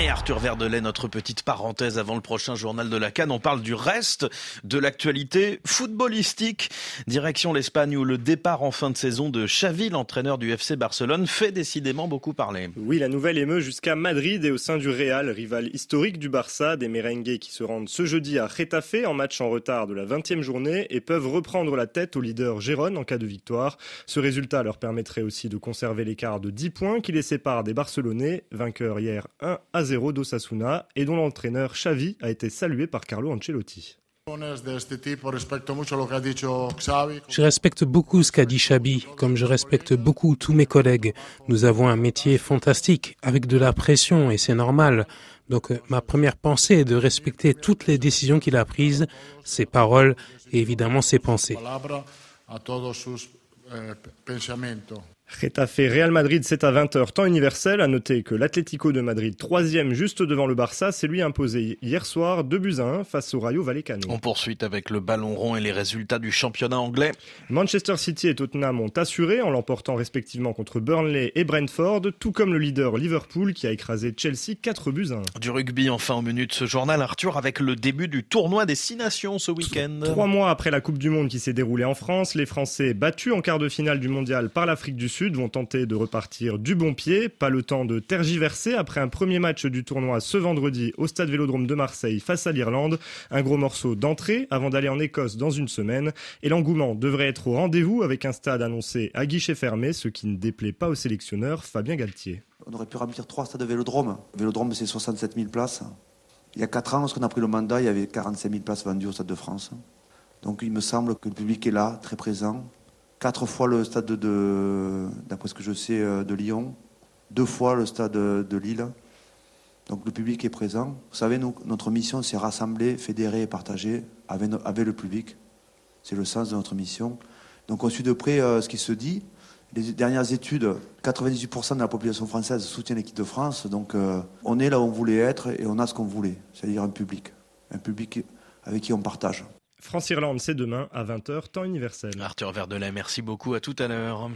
Et Arthur Verdelet, notre petite parenthèse avant le prochain journal de la Cannes, on parle du reste de l'actualité footballistique. Direction l'Espagne où le départ en fin de saison de Xavi, l'entraîneur du FC Barcelone, fait décidément beaucoup parler. Oui, la nouvelle émeut jusqu'à Madrid et au sein du Real, rival historique du Barça, des merengues qui se rendent ce jeudi à Retafe en match en retard de la 20e journée et peuvent reprendre la tête au leader Gérone en cas de victoire. Ce résultat leur permettrait aussi de conserver l'écart de 10 points qui les sépare des Barcelonais, vainqueurs hier 1 à 0 d'Osasuna et dont l'entraîneur Xavi a été salué par Carlo Ancelotti. Je respecte beaucoup ce qu'a dit Xavi, comme je respecte beaucoup tous mes collègues. Nous avons un métier fantastique, avec de la pression, et c'est normal. Donc euh, ma première pensée est de respecter toutes les décisions qu'il a prises, ses paroles et évidemment ses pensées. Retafe Real Madrid, c'est à 20h temps universel. À noter que l'Atlético de Madrid, troisième juste devant le Barça, s'est lui imposé hier soir 2 buts à 1 face au Rayo Vallecano. On poursuit avec le ballon rond et les résultats du championnat anglais. Manchester City et Tottenham ont assuré en l'emportant respectivement contre Burnley et Brentford, tout comme le leader Liverpool qui a écrasé Chelsea 4 buts à 1. Du rugby enfin au menu de ce journal, Arthur, avec le début du tournoi des Six Nations ce week-end. Trois mois après la Coupe du Monde qui s'est déroulée en France, les Français battus en quart de finale du mondial par l'Afrique du Sud vont tenter de repartir du bon pied. Pas le temps de tergiverser après un premier match du tournoi ce vendredi au stade Vélodrome de Marseille face à l'Irlande. Un gros morceau d'entrée avant d'aller en Écosse dans une semaine. Et l'engouement devrait être au rendez-vous avec un stade annoncé à guichet fermé, ce qui ne déplaît pas au sélectionneur Fabien Galtier. On aurait pu remplir trois stades de Vélodrome. Vélodrome, c'est 67 000 places. Il y a quatre ans, lorsqu'on a pris le mandat, il y avait 45 000 places vendues au Stade de France. Donc il me semble que le public est là, très présent quatre fois le stade de, d'après ce que je sais, euh, de Lyon, deux fois le stade de Lille. Donc le public est présent. Vous savez, notre mission, c'est rassembler, fédérer et partager avec, avec le public. C'est le sens de notre mission. Donc on suit de près euh, ce qui se dit. Les dernières études, 98% de la population française soutient l'équipe de France. Donc euh, on est là où on voulait être et on a ce qu'on voulait, c'est-à-dire un public. Un public avec qui on partage. France-Irlande, c'est demain à 20h, temps universel. Arthur Verdelay, merci beaucoup, à tout à l'heure.